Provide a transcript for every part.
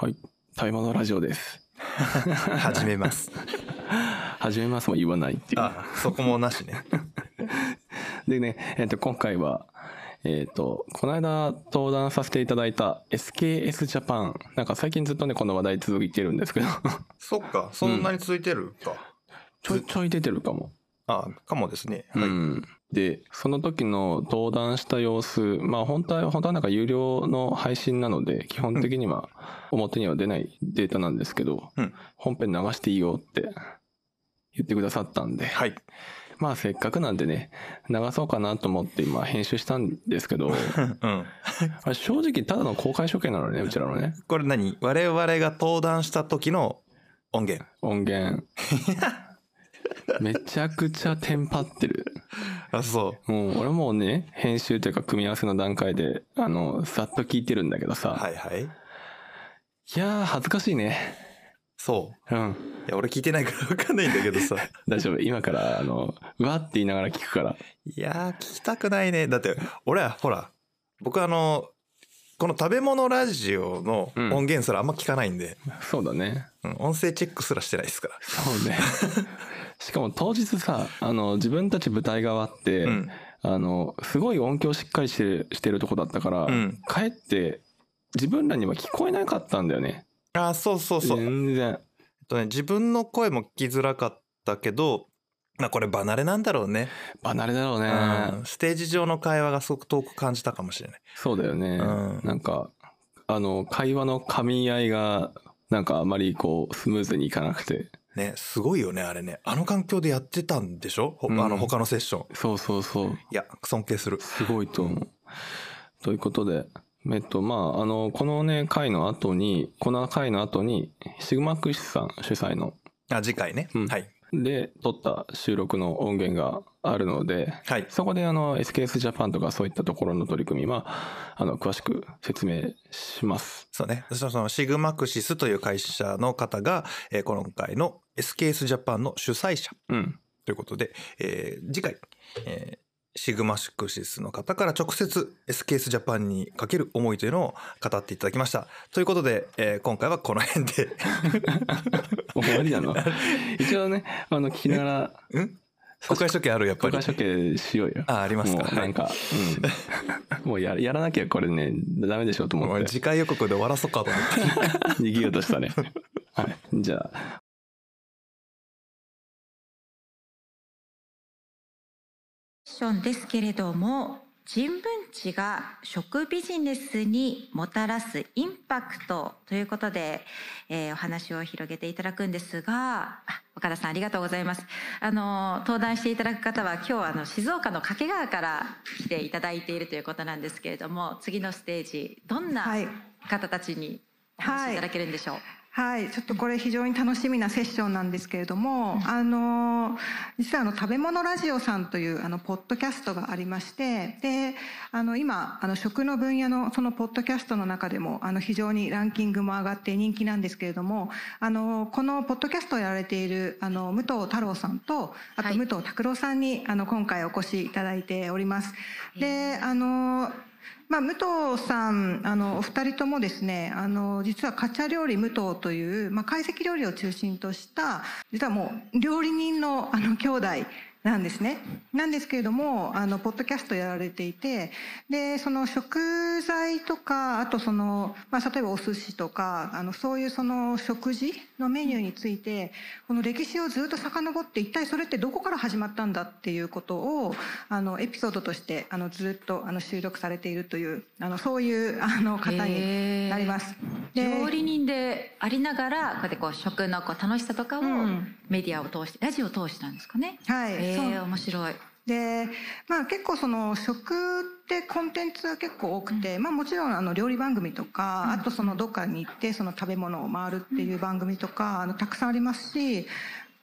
はい。食べ物ラジオです。始めます。始めますも言わないっていう。あそこもなしね。でね、えっ、と、今回は、えっ、と、この間登壇させていただいた SKS ジャパン。なんか最近ずっとね、この話題続いてるんですけど、そっか、そんなに続いてるか。ちょいちょい出てるかも。あかもですね。はい。うん。で、その時の登壇した様子、まあ本当は、本当はなんか有料の配信なので、基本的には表には出ないデータなんですけど、うん本編流していいよって言ってくださったんで、はい。まあせっかくなんでね、流そうかなと思って今編集したんですけど、うん。正直ただの公開処刑なのね、うちらのね。これ何？我々が登壇した時の音源。音源。めちゃくちゃテンパってる。あ、そう。もう俺もうね、編集というか組み合わせの段階で、あの、さっと聞いてるんだけどさ、はいはい。いやー恥ずかしいね。そうん。う。いや、俺聞いてないからわかんないんだけどさ。大丈夫。今から、あの、うわって言いながら聞くから。いやー、聞きたくないね。だって、俺は、ほら、僕あの、この食べ物ラジオのうん音源すらあんま聞かないんで、そうだね。うん音声チェックすらしてないですから。そうね。しかも当日さ、あの、自分たち舞台側って、うん。あの、すごい音響しっかりしてる、してるとこだったから、うんかえって自分らには聞こえなかったんだよね。あ、そうそうそう。全然。えっとね、自分の声も聞きづらかったけど、まあこれ離れなんだろうね。離れだろうね。うんステージ上の会話がすごく遠く感じたかもしれない。そうだよね。うんなんか、あの、会話の噛み合いが、なんかあまりこう、スムーズにいかなくて。ね、すごいよね、あれね。あの環境でやってたんでしょ、ほうんあの他のセッション。そうそうそう。いや、尊敬する。すごいと思う。ということで、えっと、まあ、あの、このね、回の後に、この回の後に、シグマクシスさん主催の、あ、次回ね。うんはい。で、撮った収録の音源があるので、はい。そこであの、SKS ジャパンとかそういったところの取り組みは、あの、詳しく説明します。そうね。そのシグマクシスという会社の方が、えー今回の SKS ジャパンの主催者うん。ということで、えー次回、えーシグマクシスの方から直接 SKS ジャパンにかける思いというのを語っていただきました。ということで、えー今回はこの辺で。終わりなの？一応ね、あの、聞きながら、うん公開処刑あるやっぱり。公開処刑しようよ。あ、ありますか。もうなんか、うん。もうややらなきゃこれね、ダメでしょうと思って。次回予告で終わらそうかと思って。逃げようとしたね。はい。じゃあ、ションですけれども人文知が食ビジネスにもたらすインパクトということで、えーお話を広げていただくんですがあ岡田さんありがとうございます。あの登壇していただく方は今日はあの静岡の掛川から来ていただいているということなんですけれども次のステージどんなはい。方たちにお話しいただけるんでしょう、はい、ちょっとこれ非常に楽しみなセッションなんですけれども、あの実はあの食べ物ラジオさんというあのポッドキャストがありまして、で、あの今あの食の分野のそのポッドキャストの中でもあの非常にランキングも上がって人気なんですけれども、あのこのポッドキャストをやられているあの武藤太郎さんとあはい。と武藤拓郎さんにあの今回お越しいただいております。で、あのまあ、武藤さんあのお二人ともですねあの実はカチャ料理武藤という、まあ、懐石料理を中心とした実はもう料理人のあの兄弟なんですね。なんですけれどもあのポッドキャストやられていてでその食材とかあとその、まあ、例えばお寿司とかあのそういうその食事のメニューについてこの歴史をずっと遡って一体それってどこから始まったんだっていうことをあのエピソードとしてあのずっとあの収録されているというあのそういうあの方になります。で料理人でありながらこうやってこう食のこう楽しさとかをうんメディアを通してラジオを通してなんですかね。はい、え面白い。でまあ結構その食ってコンテンツが結構多くて、まあもちろんあの料理番組とか、あとそのどっかに行ってその食べ物を回るっていう番組とか、あのたくさんありますし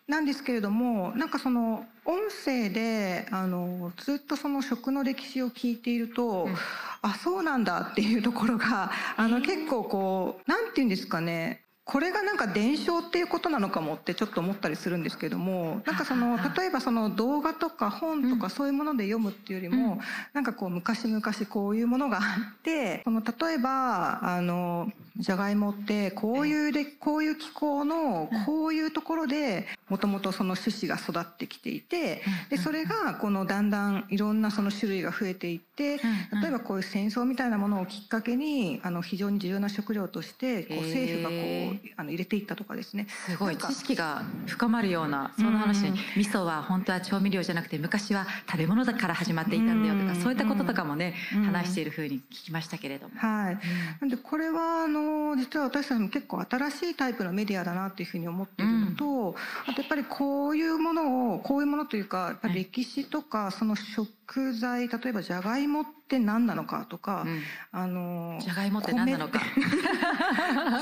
なんですけれどもなんかその音声であのずっとその食の歴史を聞いていると、うん。あそうなんだっていうところがあの結構こうなんていうんですかねこれがなんか伝承っていうことなのかもってちょっと思ったりするんですけどもなんかその例えばその動画とか本とかそういうもので読むっていうよりも、うん、なんかこう昔々こういうものがあってその例えばあのじゃがいもってこういうでこういう気候のこういうところでもともとその種子が育ってきていてでそれがこのだんだんいろんなその種類が増えていって例えばこういう戦争みたいなものをきっかけにあの非常に重要な食料としてこう政府がこうあの入れていったとかですね。すごい知識が深まるようなそんな話、うん、味噌は本当は調味料じゃなくて昔は食べ物だから始まっていたんだよとか、うん、そういったこととかもね、うん、話しているふうに聞きましたけれども。はい、なんでこれはあの実は私たちも結構新しいタイプのメディアだなっていうふうに思っているのと、あとやっぱりこういうものをこういうものというかやっぱり歴史とかその食材例えばじゃがいもって何なのかとか、うん、あのじゃがいもって何なのか。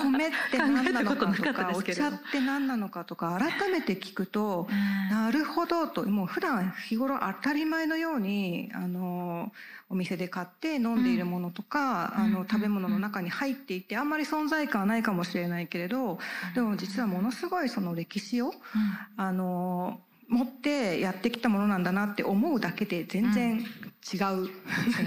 米 って何なのかとかお茶って何なのかとか改めて聞くと、なるほどともう普段日頃当たり前のようにあのお店で買って飲んでいるものとか、うん、あの食べ物の中に入っていてあんまり存在感はないかもしれないけれどでも実はものすごいその歴史を、あの持ってやってきたものなんだなって思うだけで全然違う、うん、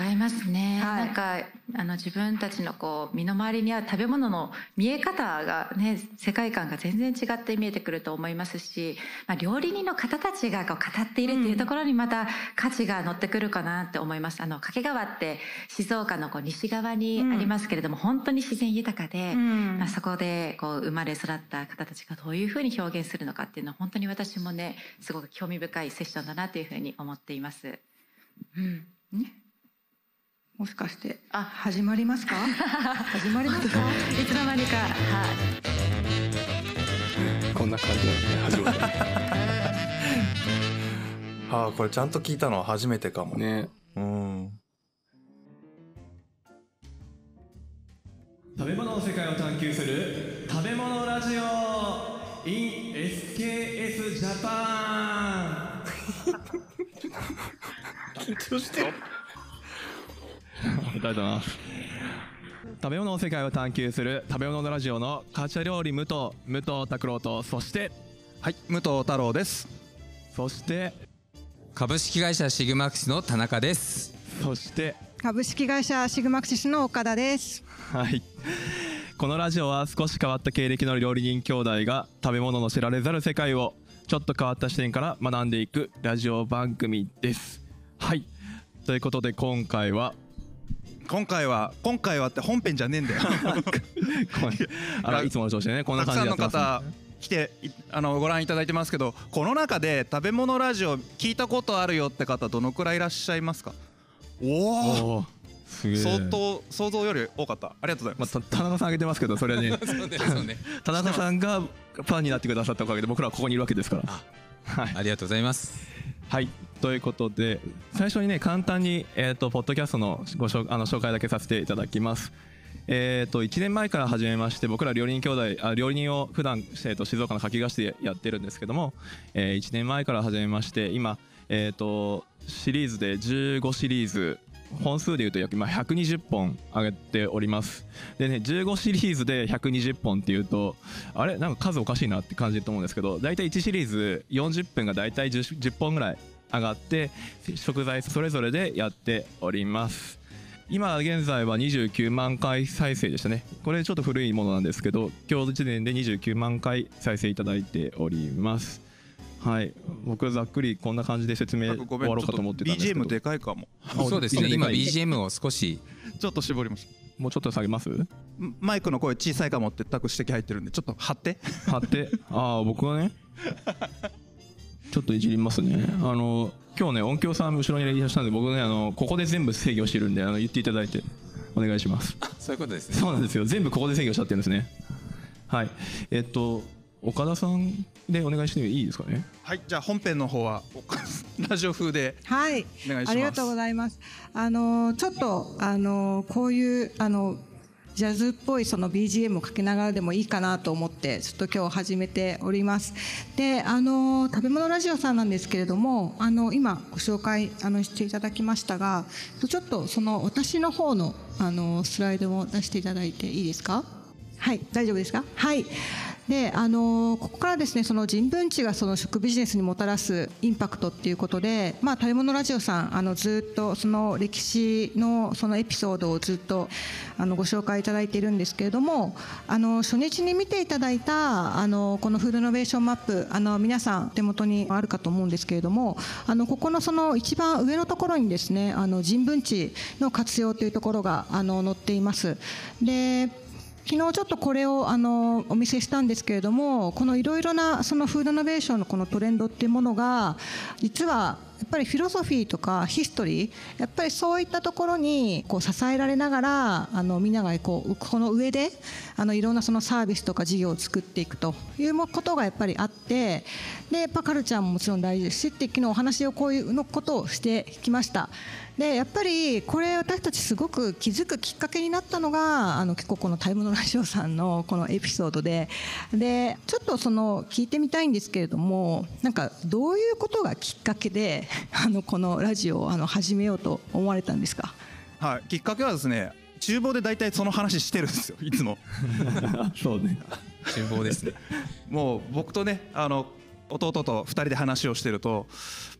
違いますね、はい、なんかあの自分たちのこう身の回りにある食べ物の見え方がね世界観が全然違って見えてくると思いますし、まあ、料理人の方たちがこう語っているっていうところにまた価値が乗ってくるかなって思います、あの掛川って静岡のこう西側にありますけれども、うん、本当に自然豊かで、うん、まあ、そこでこう生まれ育った方たちがどういうふうに表現するのかっていうのは本当に私もねすごく興味深いセッションだなというふうに思っています。うん、もしかしてあ。始まりますか？始まりますか？いつの間にか。はい。こんな感じなんでね始まる。ああこれちゃんと聞いたのは初めてかも。ね。うん。食べ物の世界を探求する食べ物ラジオ in SKS ジャパン緊張してありがとうございます食べ物の世界を探求する食べ物のラジオのカチャ料理武藤武藤拓郎とそしてはい武藤太郎です。そして株式会社シグマクシの田中です。そして株式会社シグマクシスの岡田です。はいこのラジオは少し変わった経歴の料理人兄弟が食べ物の知られざる世界をちょっと変わった視点から学んでいくラジオ番組です。はい。ということで今回は今回は今回はって本編じゃねえんだよ。あらいつもの調子でねこんな感じでやってます、ね、方来てあのご覧いただいてますけどこの中で食べ物ラジオ聞いたことあるよって方どのくらいいらっしゃいますか？おお相当想像より多かった。ありがとうございます、まあ、田中さんあげてますけどそれはね。ね、田中さんがファンになってくださったおかげで僕らはここにいるわけですから。はい、ありがとうございます。はい。ということで最初にね簡単に、えーと、ポッドキャストのご紹あの紹介だけさせていただきます。えーと、1年前から始めまして僕ら料理人兄弟あ料理人を普段、えーと、静岡の柿菓子でやってるんですけども、えー、1年前から始めまして今、えー、とシリーズで15シリーズ本数でいうと約120本上げております。でね15シリーズで120本っていうとあれ？なんか数おかしいなって感じると思うんですけど大体1シリーズ40分が大体 10, 10本ぐらい上がって食材それぞれでやっております。今現在は29万回再生でしたね。これちょっと古いものなんですけど今日時点で29万回再生いただいております。はい。僕はざっくりこんな感じで説明終わろうかと思ってたんですけど。BGM でかいかも。そうですね。今 BGM を少し。ちょっと絞りますもうちょっと下げます？マイクの声小さいかもってタク指摘入ってるんでちょっと張って。張って。ああ僕はね？ちょっといじりますね。あの今日ね音響さん後ろにいらっしゃるんで僕ねあのここで全部制御してるんであの言っていただいてお願いします。そういうことですね。そうなんですよ。全部ここで制御しちゃってるんですね。はい。えっと岡田さんでお願いしていいですかね？はいじゃあ本編の方は ラジオ風ではいお願いします。ありがとうございます。あのちょっとあのこういうあのジャズっぽいその BGM をかけながらでもいいかなと思ってちょっと今日始めております。であの食べ物ラジオさんなんですけれどもあの今ご紹介あのしていただきましたがちょっとその私の方のあのスライドも出していただいていいですか？はい大丈夫ですか？はいであのここからですねその人文地がその食ビジネスにもたらすインパクトっていうことで、まあ、食べ物ラジオさんあのずっとその歴史のそのエピソードをずっとあのご紹介いただいているんですけれどもあの初日に見ていただいたあのこのフードイノベーションマップあの皆さん手元にあるかと思うんですけれどもあのここのその一番上のところにですねあの人文知の活用というところがあの載っています。で昨日ちょっとこれをあのお見せしたんですけれどもこのいろいろなそのフードイノベーションのこのトレンドっていうものが実はやっぱりフィロソフィーとかヒストリーやっぱりそういったところにこう支えられながらあのみんながこうこの上であのいろんなそのサービスとか事業を作っていくということがやっぱりあってでやっぱカルチャーももちろん大事ですしって昨日お話をこういうのことをしてきました。でやっぱりこれ私たちすごく気づくきっかけになったのがあの結構この「タイムのラジオ」さんのこのエピソードで。でちょっとその聞いてみたいんですけれどもなんかどういうことがきっかけであのこのラジオをあの始めようと思われたんですか？はい、きっかけはですね厨房で大体その話してるんですよいつも。そうね。厨房ですね。もう僕とねあの弟と2人で話をしてると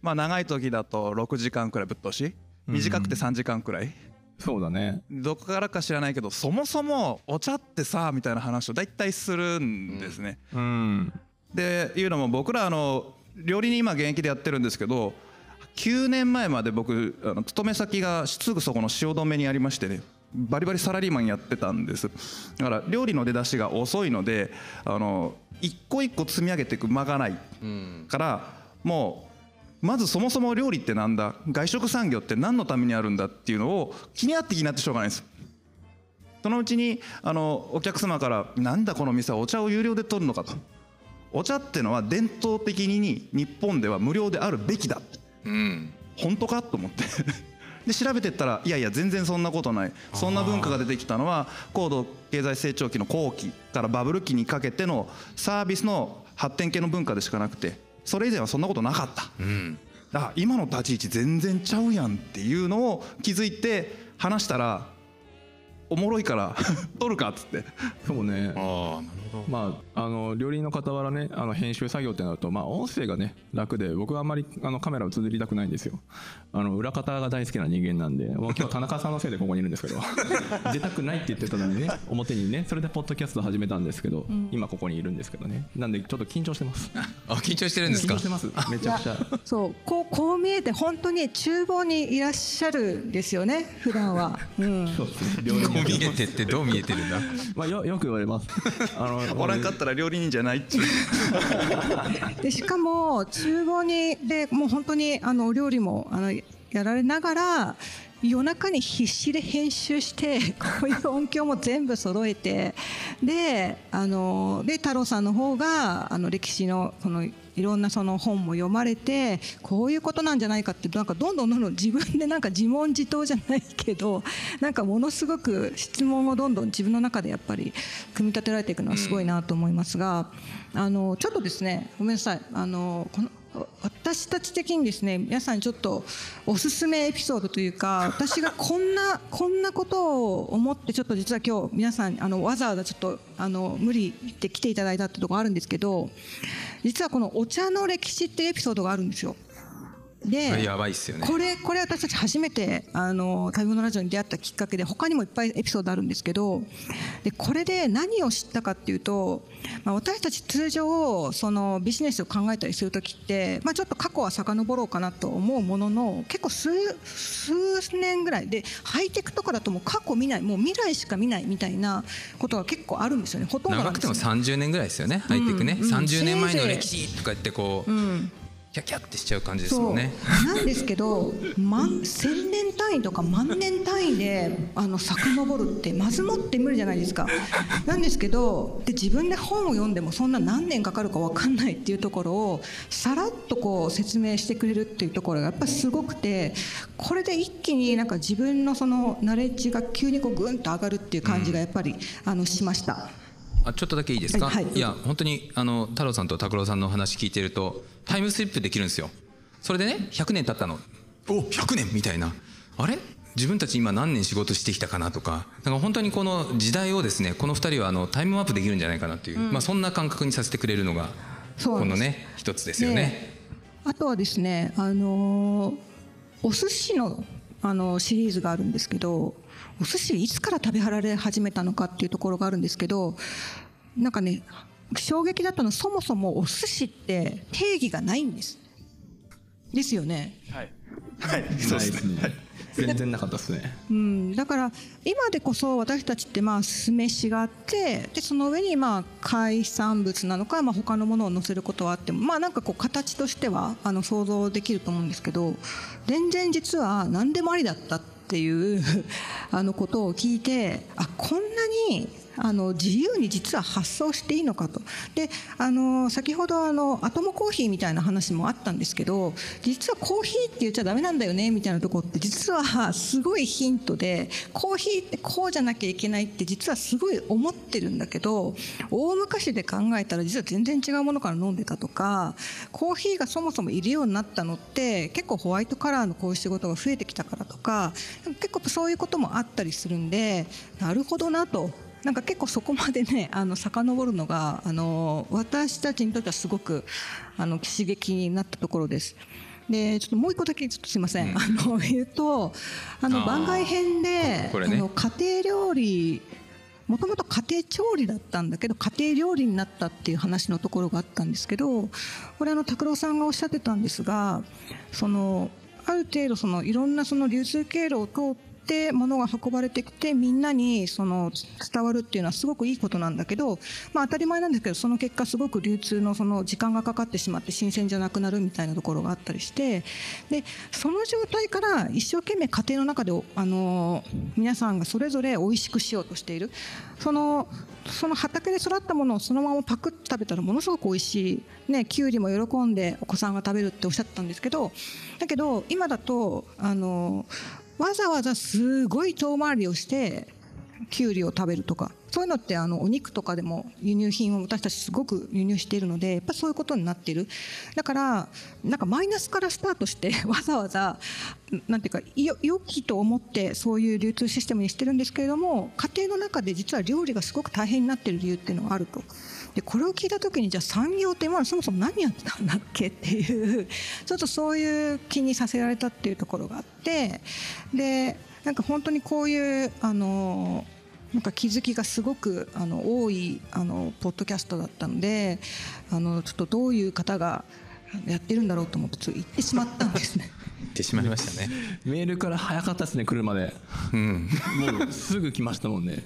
まあ長い時だと6時間くらいぶっ通し短くて3時間くらい、そうだね。どこからか知らないけどそもそもお茶ってさみたいな話を大体するんですね。うん。でいうのも僕らあの料理人今現役でやってるんですけど9年前まで僕あの勤め先がすぐそこの汐留にありましてねバリバリサラリーマンやってたんです。だから料理の出だしが遅いのであの一個一個積み上げていく間がないからもうまずそもそも料理ってなんだ？外食産業って何のためにあるんだっていうのを気になって気になってしょうがないです。そのうちにあのお客様から「なんだこの店はお茶を有料で取るのか」と「お茶ってのは伝統的に日本では無料であるべきだ」うん。本当かと思って。で調べてったらいやいや全然そんなことない。そんな文化が出てきたのは高度経済成長期の後期からバブル期にかけてのサービスの発展系の文化でしかなくてそれ以前はそんなことなかった。うんだから今の立ち位置全然ちゃうやんっていうのを気づいて話したらおもろいから 撮るかっつって。そうねああなるほど。まあ、あの料理人の傍らねあの編集作業ってなると、まあ、音声がね楽で僕はあんまりあのカメラを映りたくないんですよ。あの裏方が大好きな人間なんでもう今日田中さんのせいでここにいるんですけど 出たくないって言ってたのにね表にねそれでポッドキャスト始めたんですけど、今ここにいるんですけどね。なんでちょっと緊張してます。あ緊張してるんですか？緊張してます。めちゃくちゃ。そうこうこう見えて本当に厨房にいらっしゃるんですよね普段は、うん、そうですね。料理こう見人えてってどう見えてるんだ？まあ、よよく言われます。あのおらんかったら料理人じゃないっちゅう。でしかも厨房にでもう本当にあのお料理もあのやられながら夜中に必死で編集して こういう音響も全部揃えてであので太郎さんの方があの歴史のそのいろんなその本も読まれてこういうことなんじゃないかってなんかどんどんどんどん自分でなんか自問自答じゃないけどなんかものすごく質問をどんどん自分の中でやっぱり組み立てられていくのはすごいなと思いますが、あのちょっとですねごめんなさい。あのこの私たち的にですね皆さんにちょっとおすすめエピソードというか 私がこんなこんなことを思ってちょっと実は今日皆さんあのわざわざちょっとあの無理って来ていただいたってところあるんですけど実はこのお茶の歴史っていうエピソードがあるんですよ。でこれやばいっすよね。これこれ私たち初めてあの食べ物ラジオに出会ったきっかけで他にもいっぱいエピソードあるんですけどでこれで何を知ったかっていうと、まあ、私たち通常そのビジネスを考えたりする時って、まあ、ちょっと過去は遡ろうかなと思うものの結構数数年ぐらい。でハイテクとかだともう過去見ない。もう未来しか見ないみたいなことが結構あるんですよね。ほとんどな長くてもんですよね。30年ぐらいですよねハイテクね、うんうん。30年前の歴史とか言ってこう、うんキャキャってしちゃう感じですもんね。なんですけど万千年単位とか万年単位であの遡るってまずもって無理じゃないですか。なんですけどで自分で本を読んでもそんな何年かかるか分かんないっていうところをさらっとこう説明してくれるっていうところがやっぱりすごくてこれで一気になんか自分のそのナレッジが急にこうグンと上がるっていう感じがやっぱり、あのしました。あちょっとだけいいですか、はいはい。や本当にあの太郎さんと拓郎さんの話聞いてるとタイムスリップできるんですよ。それでね100年経ったの。お100年みたいな。あれ？自分たち今何年仕事してきたかなとか。なんか本当にこの時代をですねこの2人はあのタイムマップできるんじゃないかなっていう、まあ、そんな感覚にさせてくれるのがこのね一つですよね。あとはですねあのお寿司のあのシリーズがあるんですけどお寿司いつから食べられ始めたのかっていうところがあるんですけどなんかね衝撃だったのはそもそもお寿司って定義がないんです。ですよね。はい。はい。そうですね全然なかったですね、うん、だから今でこそ私たちってまあ酢飯があってでその上にまあ海産物なのかまあ他のものを載せることはあってもまあなんかこう形としてはあの想像できると思うんですけど全然実は何でもありだったっていうあのことを聞いてあこんなにあの自由に実は発想していいのかと。であの先ほどあのアトムコーヒーみたいな話もあったんですけど実はコーヒーって言っちゃダメなんだよねみたいなとこって実はすごいヒントでコーヒーってこうじゃなきゃいけないって実はすごい思ってるんだけど大昔で考えたら実は全然違うものから飲んでたとかコーヒーがそもそもいるようになったのって結構ホワイトカラーのこういう仕事が増えてきたからとか結構そういうこともあったりするんでなるほどなと。なんか結構そこまでね あの遡るのがあの私たちにとってはすごくあの刺激になったところです。でちょっともう一個だけちょっとすいません、うん、あの 言うとあの番外編で、ね、あの家庭料理もともと家庭調理だったんだけど家庭料理になったっていう話のところがあったんですけどこれあの拓郎さんがおっしゃってたんですがそのある程度そのいろんなその流通経路を通ってって物が運ばれてきてみんなにその伝わるっていうのはすごくいいことなんだけど、まあ、当たり前なんですけどその結果すごく流通のその時間がかかってしまって新鮮じゃなくなるみたいなところがあったりしてでその状態から一生懸命家庭の中であの皆さんがそれぞれ美味しくしようとしている。そのその畑で育ったものをそのままパクッと食べたらものすごく美味しい、ね、きゅうりも喜んでお子さんが食べるっておっしゃったんですけどだけど今だとあのわざわざすごい遠回りをしてきゅうりを食べるとかそういうのってあのお肉とかでも輸入品を私たちすごく輸入しているのでやっぱそういうことになっているだからなんかマイナスからスタートして わざわざなんていうか良きと思ってそういう流通システムにしてるんですけれども家庭の中で実は料理がすごく大変になっている理由っていうのがあると。でこれを聞いた時にじゃあ産業って今そもそも何やってたんだっけっていう ちょっとそういう気にさせられたっていうところがあってでなんか本当にこういうあのなんか気づきがすごくあの多いあのポッドキャストだったのであのちょっとどういう方がやってるんだろうと思ってちょっと言ってしまったんですね。言ってしまいましたね。メールから早かったですね来るまで。うん。もうすぐ来ましたもんね。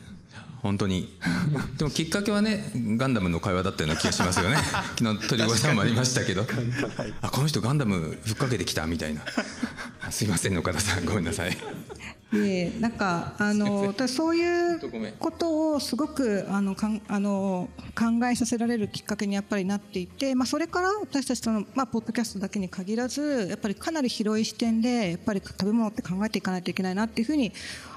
本当に。でもきっかけはねガンダムの会話だったような気がしますよね。昨日鳥越さんもありましたけど。あこの人ガンダムふっかけてきたみたいな。すいません岡田さん。ごめんなさい。でなんかあのそういうことをすごくあのかんあの考えさせられるきっかけにやっぱりなっていて、まあ、それから私たちの、まあ、ポッドキャストだけに限らずやっぱりかなり広い視点でやっぱり食べ物って考えていかないといけないなっていうふうに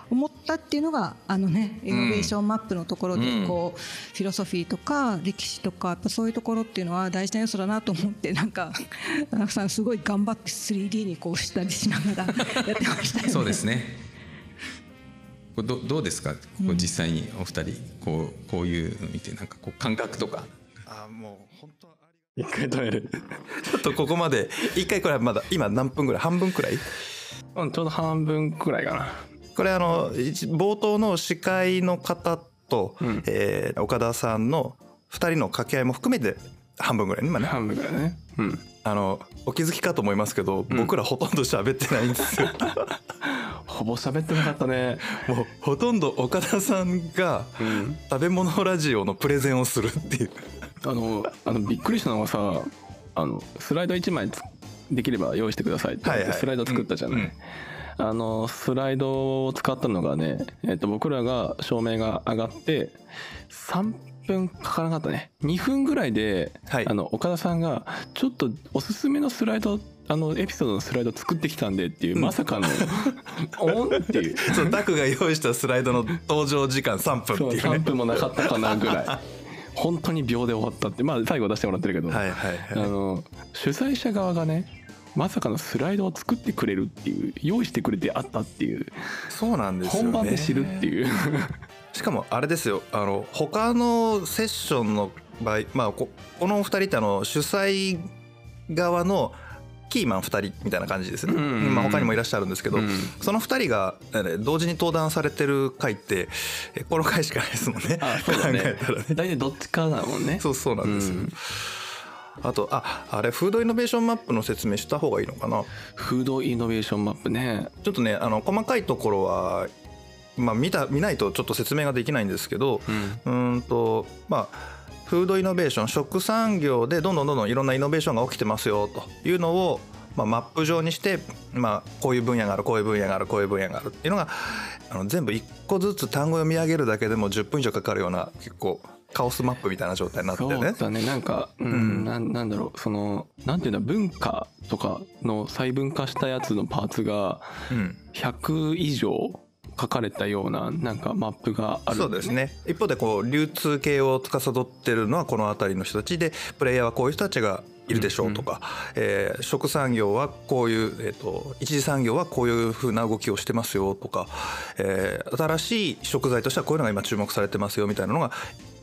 思ったっていうのがあのねイノベーションマップのところでこう、フィロソフィーとか歴史とかやっぱそういうところっていうのは大事な要素だなと思ってなんか田中さんすごい頑張って 3D にこうしたりしながらやってましたよね。そうですね。どどうですか？こう実際にお二人こうこういうの見てなんかこう感覚とか。あもう本当一回止めるちょっとここまで一回これまだ今何分ぐらい？半分くらい？うんちょうど半分くらいかなこれあの冒頭の司会の方と、うん、えー、岡田さんの2人の掛け合いも含めて半分ぐらい今ね。半分ぐらいね。うん。あのお気づきかと思いますけど、うん、僕らほとんど喋ってないんですよ。ほぼ喋ってなかったね。もうほとんど岡田さんが食べ物ラジオのプレゼンをするっていう、あのあのびっくりしたのがさあのスライド1枚できれば用意してくださいってスライド作ったじゃない、はいはい。うんあのスライドを使ったのがね、えっと、僕らが照明が上がって3分かからなかったね。2分ぐらいで、はい、あの岡田さんがちょっとおすすめのスライドあのエピソードのスライド作ってきたんでっていう、まさかの オンっていう。そうタクが用意したスライドの登場時間3分っていう、ね、3分もなかったかなぐらい。本当に秒で終わったって。まあ最後出してもらってるけど、はいはいはい、あの主催者側がねまさかのスライドを作ってくれるっていう用意してくれてあったっていうそうなんですよ、ね、本番で知るっていう。しかもあれですよ。あの他のセッションの場合、まあ、ここのお二人ってあの主催側のキーマン2人みたいな感じですね、うんうんうん。まあ、他にもいらっしゃるんですけど、うんその2人がえー同時に登壇されてる回ってえこの回しかないですもんね。あそうだね。考えたらね。大体どっちかだもんね。そうそうなんですよ、うんあとああれフードイノベーションマップの説明した方がいいのかな？フードイノベーションマップね。ちょっとねあの細かいところは、まあ、見た見ないとちょっと説明ができないんですけど、うーんとまあフードイノベーション食産業でどんどんどんどんいろんなイノベーションが起きてますよというのを、まあ、マップ上にして、まあ、こういう分野があるこういう分野があるこういう分野があるっていうのがあの全部一個ずつ単語を読み上げるだけでも10分以上かかるような結構カオスマップみたいな状態になってそうね。だね。なんかうん、うん。なんなんだろう。そのなんていうんだ文化とかの細分化したやつのパーツがうん。100以上書かれたようななんかマップがあるんだよそうですね。一方でこう流通系を司ってるのはこの辺りの人たちでプレイヤーはこういう人たちがいるでしょうとか、えー食産業はこういう、えー、と一次産業はこういうふうな動きをしてますよとか、えー新しい食材としてはこういうのが今注目されてますよみたいなのが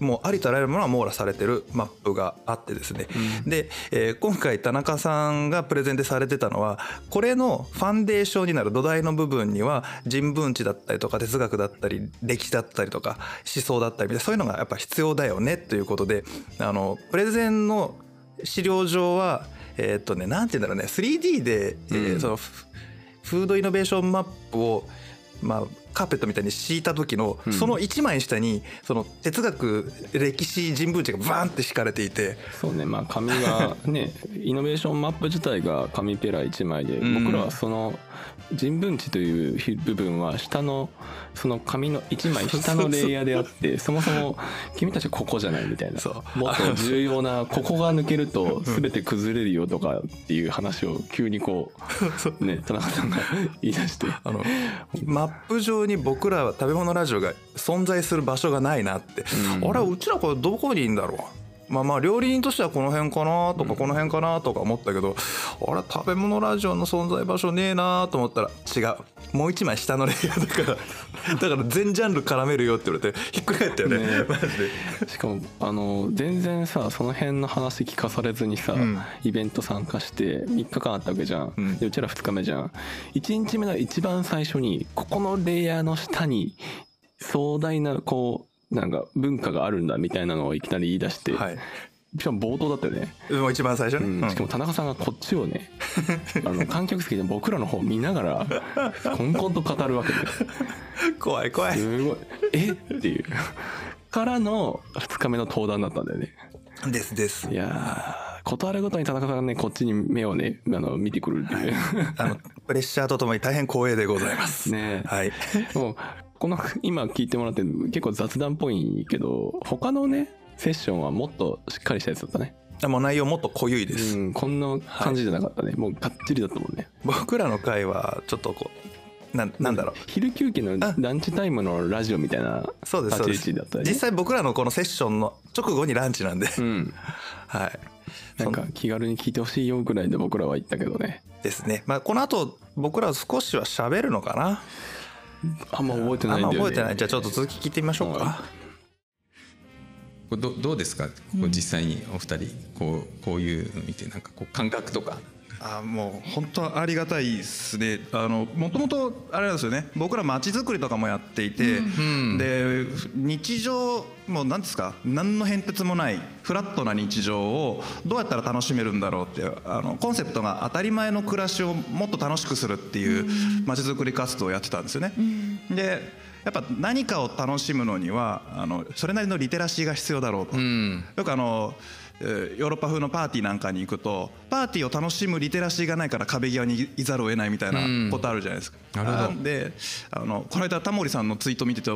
もうありとあらゆるものが網羅されてるマップがあってですね、で、えー今回田中さんがプレゼンでされてたのはこれのファンデーションになる土台の部分には人文知だったりとか哲学だったり歴史だったりとか思想だったりみたいなそういうのがやっぱ必要だよねということであのプレゼンの資料上はえーっとねなんて言うんだろうね 3D で、えーうん。そのフフードイノベーションマップをまあカーペットみたいに敷いた時のうん。その1枚下にその哲学歴史人文知がバーンって敷かれていて。そうねまあ紙がね イノベーションマップ自体が紙ペラ1枚で、うん。僕らはその人文知という部分は下のその紙の1枚下のレイヤーであって そもそも君たちはここじゃないみたいなもっと重要なここが抜けると全て崩れるよとかっていう話を急にこう。ね田中さんが言い出して。あのマップ上に僕らは食べ物ラジオが存在する場所がないなって、うん。あれうちらこれどこにいんだろう？まあまあ料理人としてはこの辺かなとかこの辺かなとか思ったけど、あれ食べ物ラジオの存在場所ねえなと思ったら違う。もう一枚下のレイヤーだから だから全ジャンル絡めるよって言われてひっくり返ったよね。ねマジで。しかもあの全然さその辺の話聞かされずにさ、うん。イベント参加して3日間あったわけじゃん、うん。でうちら2日目じゃん。1日目の一番最初にここのレイヤーの下に壮大なこうなんか文化があるんだみたいなのをいきなり言い出して、はい。しかも冒頭だったよね、もう一番最初ね、うん。うん。しかも田中さんがこっちをね あの観客席で僕らの方見ながらこんこんと語るわけ。で怖い怖い。すごい。え？っていう。からの2日目の登壇だったんだよね。ですです。いやーことあるごとに田中さんがねこっちに目をねあの見てくるっていう。あのプレッシャーとともに大変光栄でございます。ねはい。もうこの今聞いてもらって結構雑談っぽいけど他のねセッションはもっとしっかりしたやつだったね。あもう内容もっと濃ゆいです、うんこんな感じじゃなかったね、もうがっちりだったもんね。僕らの会はちょっとこうなんなんだろう。昼休憩のランチタイムのラジオみたいなそうですね。実際僕らのこのセッションの直後にランチなんで、うん。はい。なんか気軽に聞いてほしいよぐらいで僕らは言ったけどね。ですね。まあこの後僕ら少しは喋るのかなあんま覚えてあんまないんだよね。覚えてない。じゃあちょっと続き聞いてみましょうか、これどどうですか？こう実際にお二人こうこういうの見てなんかこう感覚とかあもう本当ありがたいですね。あのもともとあれなんですよね。僕ら街づくりとかもやっていて、ん。で日常もう何ですか？何の変哲もないフラットな日常をどうやったら楽しめるんだろうっていうあのコンセプトが当たり前の暮らしをもっと楽しくするっていう街づくり活動をやってたんですよね。でやっぱ何かを楽しむのにはあのそれなりのリテラシーが必要だろうと。うん。よくあのえーヨーロッパ風のパーティーなんかに行くとパーティーを楽しむリテラシーがないから壁際にいざるを得ないみたいなことあるじゃないですか。なるほど。であのこの間タモリさんのツイート見ててち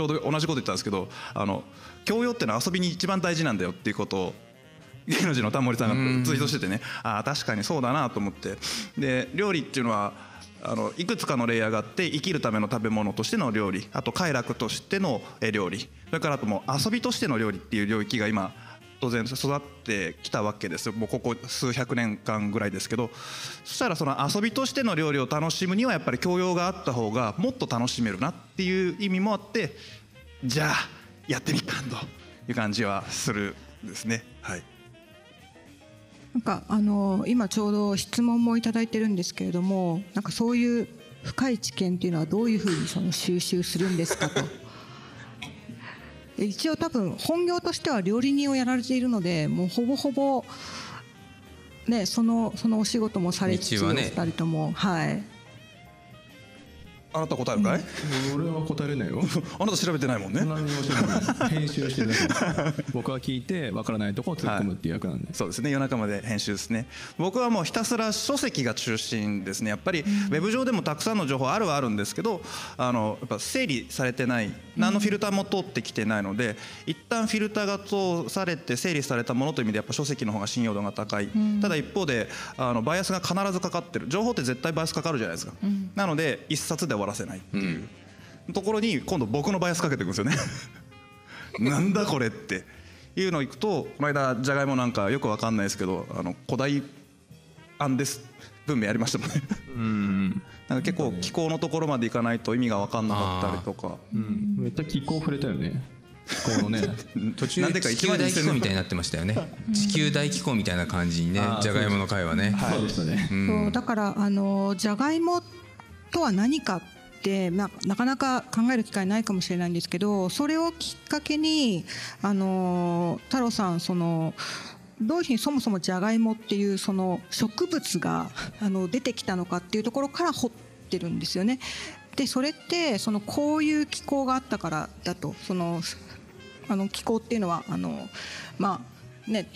ょうど同じこと言ったんですけどあの教養ってのは遊びに一番大事なんだよっていうことを 芸能人のタモリさんがツイートしててね。ああ確かにそうだなと思って。で料理っていうのはあのいくつかのレイヤーがあって生きるための食べ物としての料理。あと快楽としてのえ料理。それからあともう遊びとしての料理っていう領域が今当然育ってきたわけです。もうここ数百年間ぐらいですけど。そしたらその遊びとしての料理を楽しむにはやっぱり教養があった方がもっと楽しめるなっていう意味もあってじゃあやってみっかんという感じはするですね。はい。なんかあの今ちょうど質問もいただいてるんですけれどもなんかそういう深い知見っていうのはどういうふうにその収集するんですかと。一応多分本業としては料理人をやられているのでもうほぼほぼねそのそのお仕事もされつつ、ね、二人とも。はいあなた答えるかい、うん、俺は答えれないよ。あなた調べてないもんね。何も調べない編集してる僕は聞いてわからないとこを突っ込むっていう役なんで、はい、そうですね。夜中まで編集ですね。僕はもうひたすら書籍が中心ですね。やっぱりウェブ上でもたくさんの情報あるはあるんですけどあのやっぱ整理されてない。何のフィルターも通ってきてないので一旦フィルターが通されて整理されたものという意味でやっぱ書籍の方が信用度が高い。ただ一方であのバイアスが必ずかかってる。情報って絶対バイアスかかるじゃないですか。なので一冊で終わらせないっていう。ところに今度僕のバイアスかけていくんですよね。なんだこれっていうのをいくとこの間じゃがいもなんかよくわかんないですけどあの古代アンデス文明やりましたもんね。うん。なんか結構気候のところまでいかないと意味が分かんなかったりとか、うん、めっちゃ気候触れたよね。気候のね。途中で地球大気候みたいになってましたよね。地球大気候みたいな感じにねじゃがいもの会はね、そうでしたね、うん、だからあのじゃがいもとは何かってなかなか考える機会ないかもしれないんですけどそれをきっかけにあの太郎さんそのどういうふうにそもそもじゃがいもっていうその植物があの出てきたのかっていうところから掘ってるんですよね。でそれってそのこういう気候があったからだとそのあの気候っていうのはあのまあね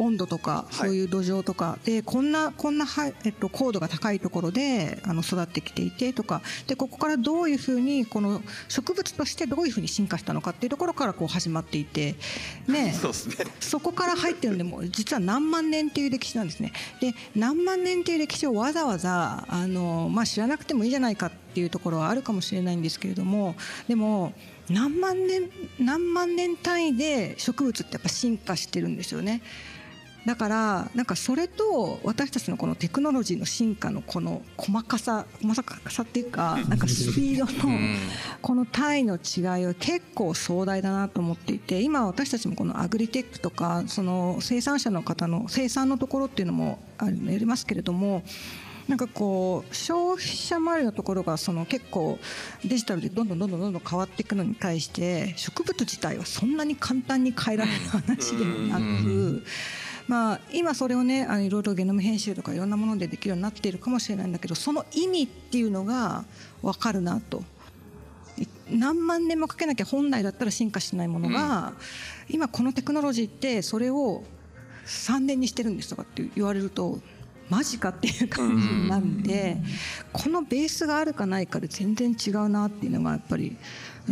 温度とかそういう土壌とかでこんなこんなは、えっと、高度が高いところであの育ってきていてとかでここからどういうふうにこの植物としてどういうふうに進化したのかっていうところからこう始まっていて、ね、そうすねそこから入ってるんでも実は何万年っていう歴史なんですね。で何万年っていう歴史をわざわざあの、まあ、知らなくてもいいじゃないかっていうところはあるかもしれないんですけれどもでも何万年何万年単位で植物ってやっぱ進化してるんですよね。だからなんかそれと私たちのこのテクノロジーの進化のこの細かさ細かさっていうかなんかスピードのこの単位の違いは結構壮大だなと思っていて今私たちもこのアグリテックとかその生産者の方の生産のところっていうのもありますけれどもなんかこう消費者周りのところがその結構デジタルでどんどんどんどんどんどん変わっていくのに対して植物自体はそんなに簡単に変えられる話でもなく。まあ、今それをねあのいろいろゲノム編集とかいろんなものでできるようになっているかもしれないんだけどその意味っていうのが分かるなと。何万年もかけなきゃ本来だったら進化しないものが、うん、今このテクノロジーってそれを3年にしてるんですとかって言われるとマジかっていう感じになるん。で、このベースがあるかないかで全然違うなっていうのがやっぱり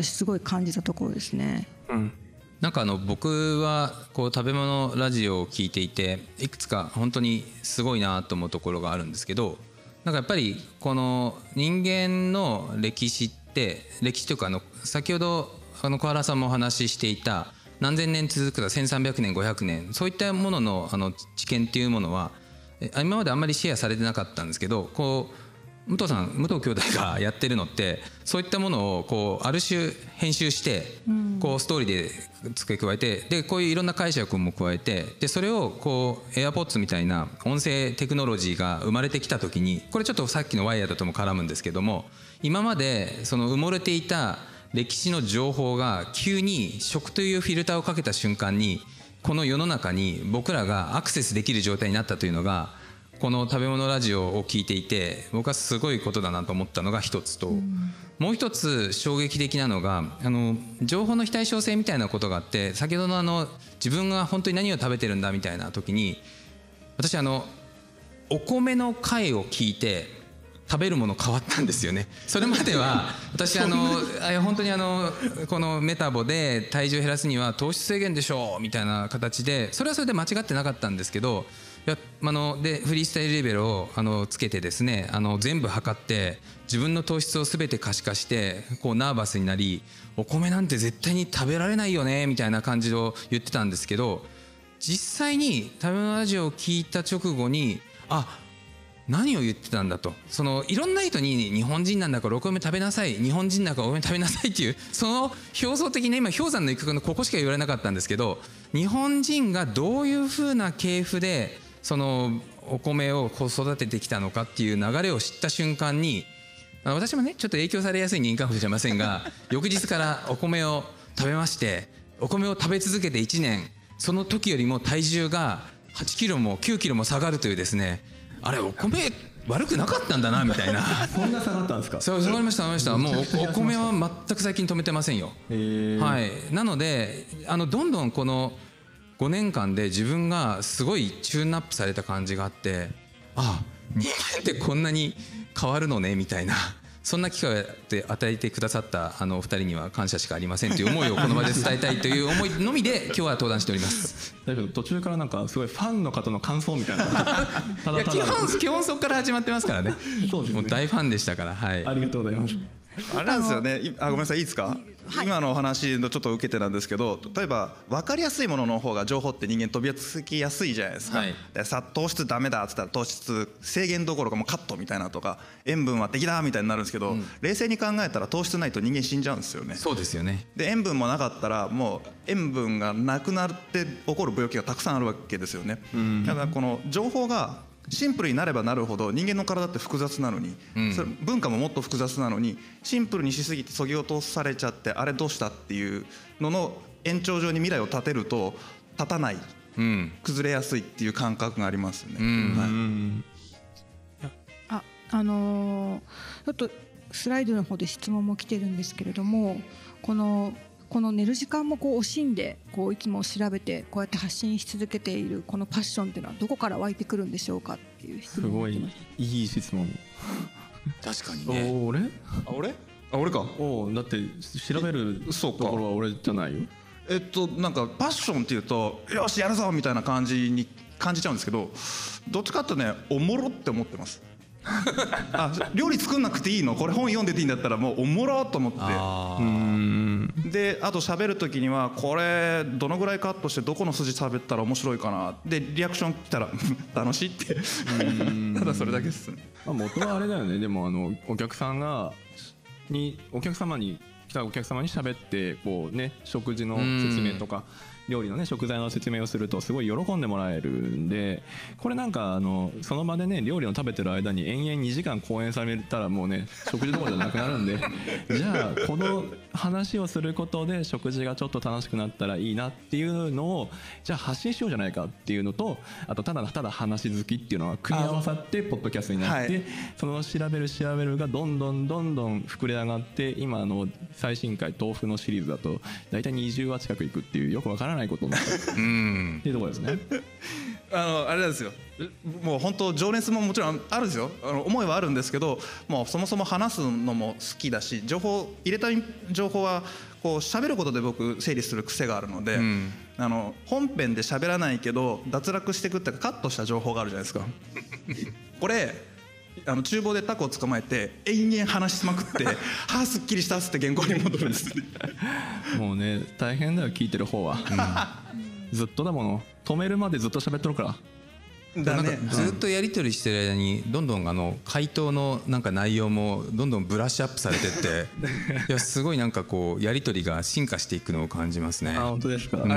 すごい感じたところですね。うんなんかあの僕はこう食べ物ラジオを聞いていていくつか本当にすごいなと思うところがあるんですけどなんかやっぱりこの人間の歴史って歴史というかあの先ほどあの小原さんもお話ししていた何千年続くか1300年500年そういったもののあの知見っていうものは今まであんまりシェアされてなかったんですけどこう武藤さん武藤兄弟がやってるのってそういったものをこうある種編集してこうストーリーで付け加えてでこういういろんな解釈も加えてでそれをこう AirPods みたいな音声テクノロジーが生まれてきた時にこれちょっとさっきのワイヤーだとも絡むんですけども今までその埋もれていた歴史の情報が急に食というフィルターをかけた瞬間にこの世の中に僕らがアクセスできる状態になったというのがこの食べ物ラジオを聞いていて僕はすごいことだなと思ったのが一つと、もう一つ衝撃的なのがあの情報の非対称性みたいなことがあって先ほどのあの自分が本当に何を食べてるんだみたいな時に私あのお米の回を聞いて食べるもの変わったんですよね。それまでは私あの本当にあのこのメタボで体重を減らすには糖質制限でしょうみたいな形でそれはそれで間違ってなかったんですけどやあのでフリースタイルレベルをあのつけてですねあの全部測って自分の糖質を全て可視化してこうナーバスになりお米なんて絶対に食べられないよねみたいな感じを言ってたんですけど実際に食べ物ラジオを聞いた直後にあ何を言ってたんだと。そのいろんな人に日本人なんだからお米食べなさい日本人だからお米食べなさいっていうその表層的な今氷山の一角のここしか言われなかったんですけど日本人がどういうふうな系譜でそのお米を育ててきたのかっていう流れを知った瞬間に私もねちょっと影響されやすい人間かもしれませんが 翌日からお米を食べましてお米を食べ続けて1年その時よりも体重が8キロも9キロも下がるというですねあれお米悪くなかったんだなみたいな。そんな下がったんですか？そう下がりました下がりました。もうお米は全く最近止めてませんよ。はい。なのであのどんどんこの5年間で自分がすごいチューンアップされた感じがあってあ人間ってこんなに変わるのねみたいなそんな機会で与えてくださったあのお二人には感謝しかありませんという 思いをこの場で伝えたいという思いのみで今日は登壇しております。だけど途中からなんかすごいファンの方の感想みたいな。いや基本基本そこから始まってますからね。そうですね。もう大ファンでしたからはい。ありがとうございますあれなんですよね。いあごめんなさいいいですか、今のお話のちょっと受けてなんですけど例えば分かりやすいものの方が情報って人間飛びつきやすいじゃないですか、はい。でさ糖質ダメだっつったら糖質制限どころかもうカットみたいなとか塩分は敵だみたいになるんですけど、冷静に考えたら糖質ないと人間死んじゃうんですよね。そうですよね。で塩分もなかったらもう塩分がなくなって起こる病気がたくさんあるわけですよね、ただこの情報がシンプルになればなるほど人間の体って複雑なのに、それ文化ももっと複雑なのにシンプルにしすぎてそぎ落とされちゃってあれどうしたっていうのの延長上に未来を立てると立たないうん。崩れやすいっていう感覚がありますよね、うん。はい。ああのーちょっとスライドの方で質問も来てるんですけれどもこのこの寝る時間もこう惜しんでこういつも調べてこうやって発信し続けているこのパッションっていうのはどこから湧いてくるんでしょうかっていう質す。ごいいい質問。確かにおね。お俺？あ俺？あ俺か。おおだって調べるとそうかころは俺じゃないよ。えっとなんかパッションっていうとよしやるぞみたいな感じに感じちゃうんですけどどっちかってねおもろって思ってます あ料理作んなくていいの？これ本読んでていいんだったらもうおもろと思って。あうーん。であと喋る時にはこれどのぐらいカットしてどこの筋喋ったら面白いかな？でリアクション来たら 楽しいって。ただそれだけですまあ、元はあれだよね。でもあのお客さんがにお客様に来たお客様に喋ってこうね食事の説明とか料理のね食材の説明をするとすごい喜んでもらえるんでこれなんかあのその場でね料理を食べてる間に延々2時間講演されたらもうね食事どころじゃなくなるんで じゃあこの話をすることで食事がちょっと楽しくなったらいいなっていうのをじゃあ発信しようじゃないかっていうのとあとただただ話好きっていうのが組み合わさってポッドキャストになって、はい。その調べる調べるがどんどんどんどん膨れ上がって今あの最新回豆腐のシリーズだと大体20話近くいくっていうよくわからないことになったっうんていうところですね。あのあれなんですよ。もう本当情熱ももちろんあるんですよ。あの思いはあるんですけどもうそもそも話すのも好きだし情報入れた情報はこう喋ることで僕整理する癖があるので、ん。あの本編で喋らないけど脱落していくっていうかカットした情報があるじゃないですか。これあの厨房でタコを捕まえて延々話しまくって「はあすっきりした」っつって原稿に戻るんですもうね大変だよ聞いてる方は、ずっとだもの。止めるまでずっと喋っとるから。だね。ずっとやり取りしてる間にどんどんあの回答のなんか内容もどんどんブラッシュアップされてって いやすごいなんかこうやり取りが進化していくのを感じますね。あ本当ですか、うん。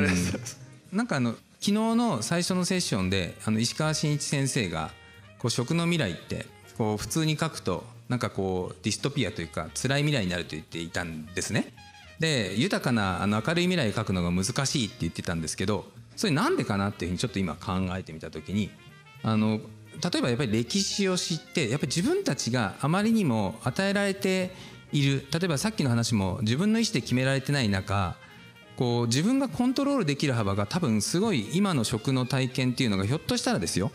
なんかあの昨日の最初のセッションであの石川真一先生がこう食の未来ってこう普通に書くとなんかこうディストピアというか辛い未来になると言っていたんですね。で豊かなあの明るい未来を書くのが難しいって言ってたんですけどそれなんでかなっていうふうにちょっと今考えてみた時にあの例えばやっぱり歴史を知ってやっぱり自分たちがあまりにも与えられている例えばさっきの話も自分の意思で決められてない中こう自分がコントロールできる幅が多分すごい今の食の体験っていうのがひょっとしたらですよ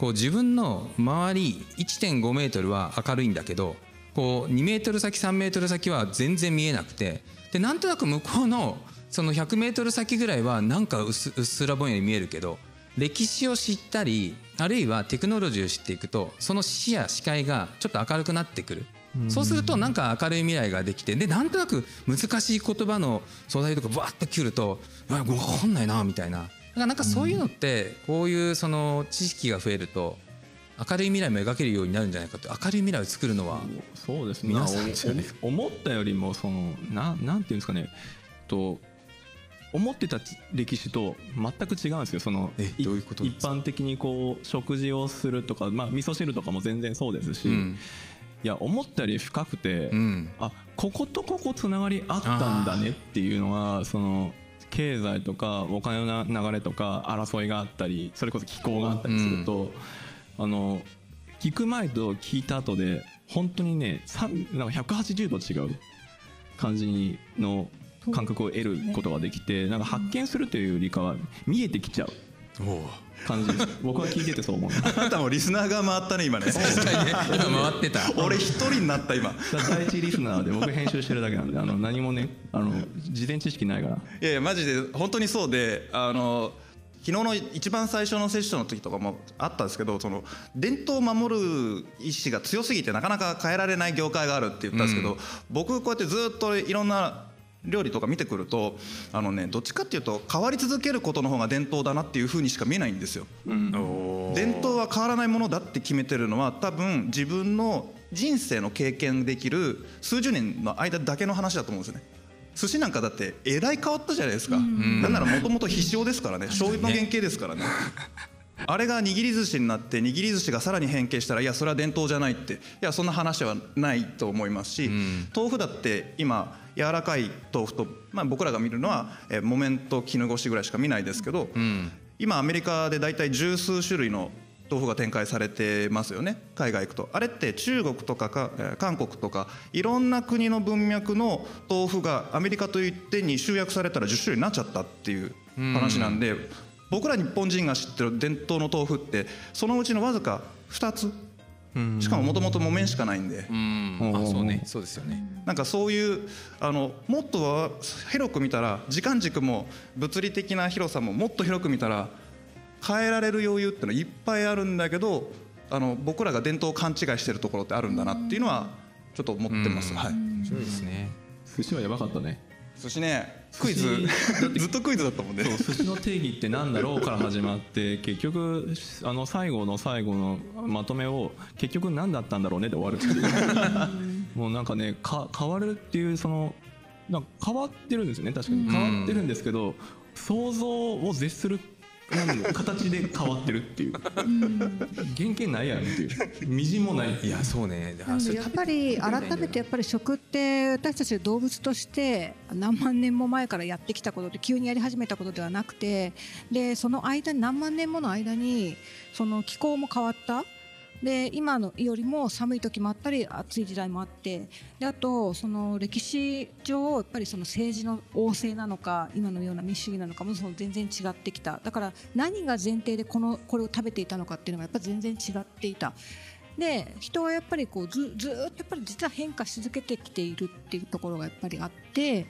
こう自分の周り1.5メートルは明るいんだけどこう2メートル先3メートル先は全然見えなくてでなんとなく向こうのその100メートル先ぐらいはなんかうっすらぼんやり見えるけど歴史を知ったりあるいはテクノロジーを知っていくとその視野視界がちょっと明るくなってくる。そうするとなんか明るい未来ができてでなんとなく難しい言葉の素材とかバーッと来ると「わ分かんないな」みたいなからなんかそういうのってこういうその知識が増えると明るい未来も描けるようになるんじゃないかって明るい未来を作るのはそうです思ったよりもそのななんていうんですかね。と思ってた歴史と全く違うんですよ。そのえどういうことなんですか？一般的にこう食事をするとか、まあ、味噌汁とかも全然そうですし、うん。いや思ったより深くて、うん。あこことここつながりあったんだねっていうのがその経済とかお金の流れとか争いがあったりそれこそ気候があったりすると、あの聞く前と聞いた後で本当にねなんか180度違う感じの感覚を得ることができてなんか発見するというよりかは見えてきちゃう感じです。僕は聞いててそう思うあなたもリスナーが回ったね今ね。確かにね。今回ってた。俺一人になった今。第一リスナーで僕編集してるだけなんであの何もねあの事前知識ないから。いやいやマジで本当にそうであの昨日の一番最初のセッションの時とかもあったんですけどその伝統を守る意志が強すぎてなかなか変えられない業界があるって言ったんですけど、僕こうやってずっといろんな料理とか見てくるとあのねどっちかっていうと変わり続けることの方が伝統だなっていうふうにしか見えないんですよ。伝統は変わらないものだって決めてるのは多分自分の人生の経験できる数十年の間だけの話だと思うんですよね。寿司なんかだってえらい変わったじゃないですか、なんならもともと必勝ですからね。醤油の原型ですからねあれが握り寿司になって握り寿司がさらに変形したらいやそれは伝統じゃないって。いやそんな話はないと思いますし、豆腐だって今柔らかい豆腐と、まあ、僕らが見るのは、えー木綿と絹ごしぐらいしか見ないですけど、今アメリカで大体十数種類の豆腐が展開されてますよね海外行くと。あれって中国とかかえー韓国とかいろんな国の文脈の豆腐がアメリカという点に集約されたら10種類になっちゃったっていう話なんで、僕ら日本人が知ってる伝統の豆腐ってそのうちのわずか2つ。しかももともと木綿しかないんで。うん。あそうね。そうですよね。なんかそういうあのもっとは広く見たら時間軸も物理的な広さももっと広く見たら変えられる余裕ってのはいっぱいあるんだけどあの僕らが伝統を勘違いしてるところってあるんだなっていうのはちょっと思ってます。はい。面白いですね。寿司はやばかったね寿司ねクイズ。ずっとクイズだったもんね。寿司の定義ってなんだろうから始まって 結局あの最後の最後のまとめを結局何だったんだろうねで終わる。っていうもうなんかねか変わるっていうそのなんか変わってるんですよね確かに。変わってるんですけど想像を絶するなんだ形で変わってるっていう。原型ないやんっていう。みじんもないいやそうね。やっぱり改めてやっぱり食って私たち動物として何万年も前からやってきたことで急にやり始めたことではなくてでその間に何万年もの間にその気候も変わったで今のよりも寒い時もあったり暑い時代もあってであとその歴史上やっぱりその政治の旺盛なのか今のような民主主義なのかもその全然違ってきただから何が前提でこのこれを食べていたのかっていうのがやっぱ全然違っていた。で人はやっぱりこうずずっとやっぱり実は変化し続けてきているっていうところがやっぱりあって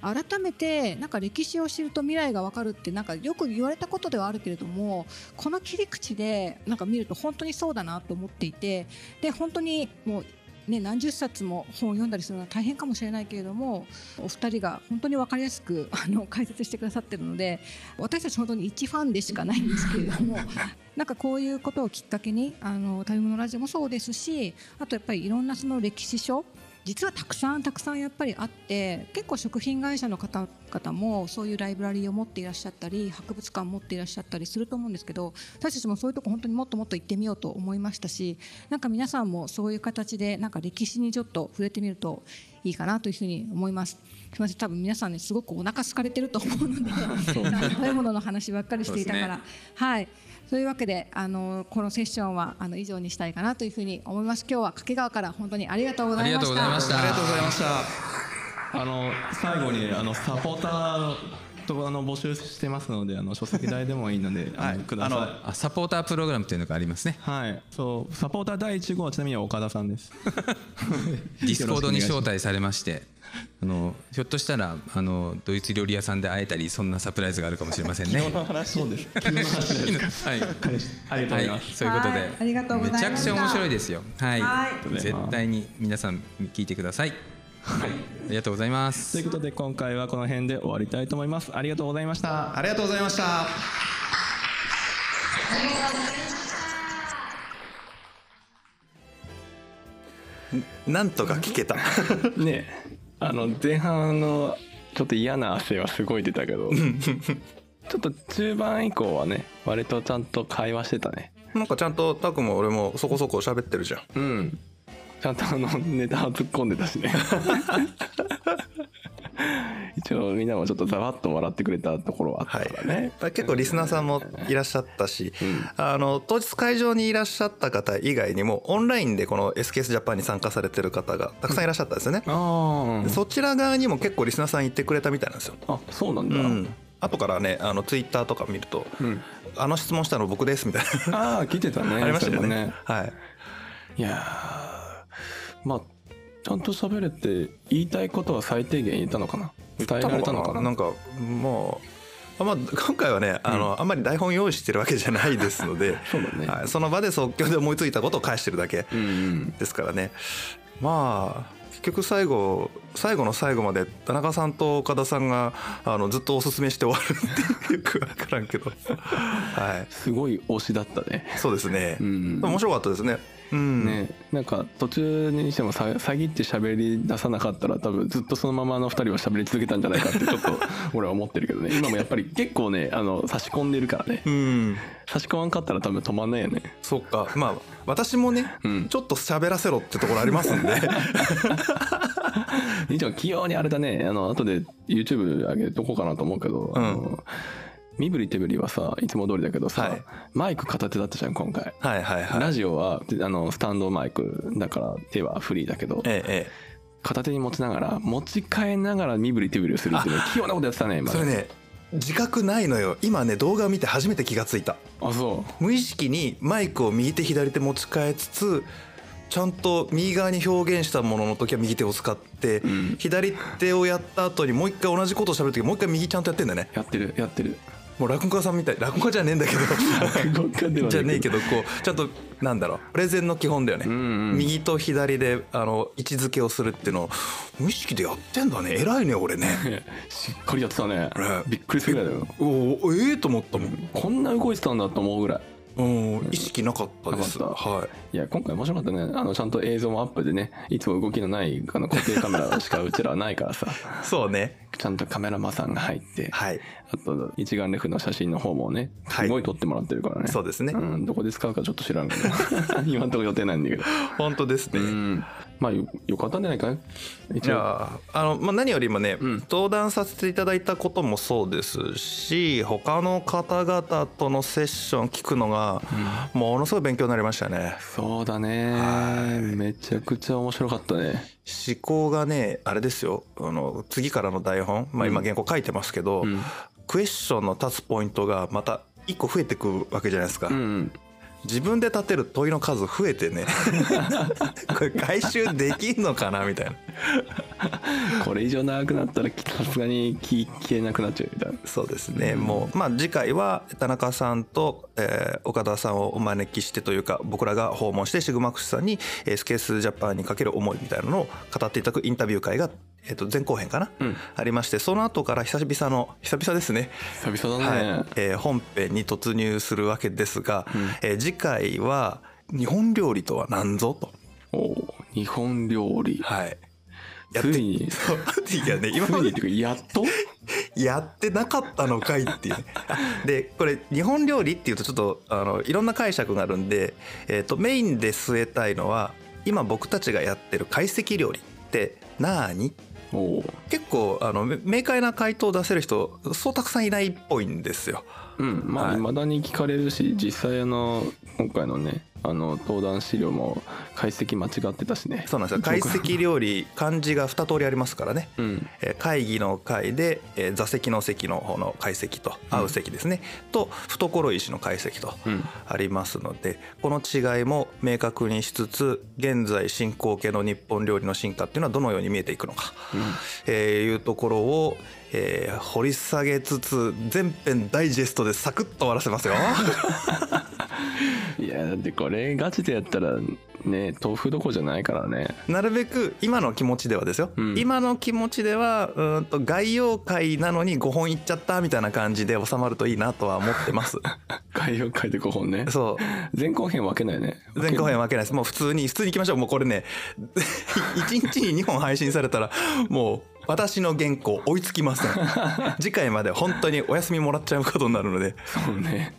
改めてなんか歴史を知ると未来が分かるってなんかよく言われたことではあるけれどもこの切り口でなんか見ると本当にそうだなと思っていてで本当にもうね、何十冊も本を読んだりするのは大変かもしれないけれどもお二人が本当に分かりやすくあの解説してくださってるので私たち本当に一ファンでしかないんですけれども なんかこういうことをきっかけにあの食べ物ラジオもそうですしあとやっぱりいろんなその歴史書実はたくさんたくさんやっぱりあって結構食品会社の方々もそういうライブラリーを持っていらっしゃったり博物館を持っていらっしゃったりすると思うんですけど私たちもそういうとこ本当にもっともっと行ってみようと思いましたしなんか皆さんもそういう形でなんか歴史にちょっと触れてみるといいかなというふうに思います。すみません多分皆さんねすごくお腹空かれてると思うので 食べ物の話ばっかりしていたから、はいというわけであのこのセッションはあの以上にしたいかなというふうに思います。今日は掛川から本当にありがとうございました。ありがとうございました。ありがとうございました。あの最後にあのサポーターとあの募集してますのであの書籍代でもいいので、あ はいのください。ああサポータープログラムっていうのがありますねはい、そうサポーター第1号はちなみに岡田さんです。ディスコードに招待されましてあのひょっとしたらあのドイツ料理屋さんで会えたりそんなサプライズがあるかもしれませんねます。そうです。急な話です。はいありがとうございます。そういうことで、はいありがとうございましためちゃくちゃ面白いですよ。はい、はい絶対に皆さん聞いてください。はい、ありがとうございますという。ことで今回はこの辺で終わりたいと思います。ありがとうございました。ありがとうございました。なんとか聞けた ねあの前半のちょっと嫌な汗はすごい出たけどちょっと中盤以降はね割とちゃんと会話してたねなんかちゃんとタクも俺もそこそこ喋ってるじゃんうんちゃんとあのネタを突っ込んでたしね。一応みんなもちょっとざわっと笑ってくれたところはあったからね、結構リスナーさんもいらっしゃったし、あの当日会場にいらっしゃった方以外にもオンラインでこの SKS ジャパンに参加されてる方がたくさんいらっしゃったんですよね、あでそちら側にも結構リスナーさん言ってくれたみたいなんですよ。あそうなんだ、うん。後からねあのツイッターとか見ると、うん。あの質問したの僕ですみたいな。ああ聞いてたね。ありましたよそれもね。はい。いやーまあちゃんと喋れて言いたいことは最低限言ったのかな？伝えられたのかな？なんかもうあまあ、今回はねあの、あんまり台本用意してるわけじゃないですので そうだね。はい、その場で即興で思いついたことを返してるだけうんうん。ですからね。まあ結局最後最後の最後まで田中さんと岡田さんがあのずっとおすすめして終わるっていうよく分からんけど。はい。すごい推しだったね。そうですね、うん。面白かったですねうん。ねなんか途中にしてもさ詐欺って喋り出さなかったら多分ずっとそのままあの2人は喋り続けたんじゃないかって ちょっと俺は思ってるけどね。今もやっぱり 結構ねあの差し込んでるからね。うん。差し込まんかったら多分止まんないよね。そっか。まあ私もね、うん。ちょっと喋らせろってところありますんで。一応器用にあれだね。あの後で YouTube 上げとこうかなと思うけど、あの身振り手振りはさいつも通りだけどさ、はい。マイク片手だったじゃん今回、はいはいはい。ラジオはあのスタンドマイクだから手はフリーだけどえええ片手に持ちながら持ち替えながら身振り手振りをするっていうね器用なことやってたねえ今それね自覚ないのよ。今ね動画を見て初めて気がついた。あそ無意識にマイクを右手左手持ち替えつつちゃんと右側に表現したものの時は右手を使って、ん。左手をやった後にもう一回同じことを喋る時もう一回右ちゃんとやってんだよね。うやってるやってるもう落語家さんみたい落語家じゃねえんだけど。落語家ではじゃねえけどこうちゃんとなんだろう。プレゼンの基本だよね、んうん右と左であの位置づけをするっていうのを無意識でやってんだね。偉いね俺ね。しっかりやってたね。ね。びっくりするぐらいだよ。おおええと思ったもん、こんな動いてたんだと思うぐらいうん、意識なかったです。はい。いや今回面白かったね。あのちゃんと映像もアップでねいつも動きのないあの固定カメラしかうちらはないからさ。そうね。ちゃんとカメラマンさんが入って、はい。あと一眼レフの写真の方もねはい。すごい撮ってもらってるからね、そうですね。うん、どこで使うかちょっと知らんけど。今んとこ予定ないんだけど。本当ですね、うんまあよよかったんじゃないかな一応。じゃああの、まあ、何よりもね、ん。登壇させていただいたこともそうですし他の方々とのセッション聞くのが、ものすごい勉強になりましたね。そうだね。めちゃくちゃ面白かったね。思考がねあれですよ。あの次からの台本、まあ、今原稿書いてますけど、ん。クエスチョンの立つポイントがまた一個増えてくわけじゃないですか、うんうん自分で立てる問いの数増えてね。これ回収できんのかなみたいな。これ以上長くなったらさすがに聞けなくなっちゃうみたいな。そうですね、もうまあ次回は田中さんと、えー岡田さんをお招きしてというか僕らが訪問してシグマックスさんにえースケースジャパンにかける思いみたいなのを語っていただくインタビュー会が、えー、と前後編かな、うん。ありましてその後から久々の久々ですね。久々だね、はい。えー本編に突入するわけですが、えー次回は日本料理とは何ぞと。おう日本料理。はい。やついに。そういやね今までやっと？やってなかったのかいっていう。ねでこれ日本料理っていうとちょっとあのいろんな解釈があるんで、えー、とメインで据えたいのは今僕たちがやってる懐石料理ってなーに結構あのめ明快な回答を出せる人そうたくさんいないっぽいんですよ。うんまあはい未だに聞かれるし実際あの今回のねあの登壇資料も解析間違ってたしね。そうなんですよ。懐石料理漢字が2通りありますからね。うん。えー会議の会で、えー座席の席の方の解析と合う席ですね、と懐石の解析とうん。ありますのでこの違いも明確にしつつ現在進行形の日本料理の進化っていうのはどのように見えていくのか、えーいうところを、えー掘り下げつつ全編ダイジェストでサクッと終わらせますよ。いやだってこれガチでやったらね豆腐どころじゃないからね。なるべく今の気持ちではですよ、うん。今の気持ちではうーんと概要会なのに5本いっちゃったみたいな感じで収まるといいなとは思ってます。概要書いて5本ね。そう。前後編分けないね。前後編分けないです。もう普通に普通に行きましょう。もうこれね 1日に2本配信されたらもう私の原稿追いつきません。次回まで本当にお休みもらっちゃうことになるので。そうね。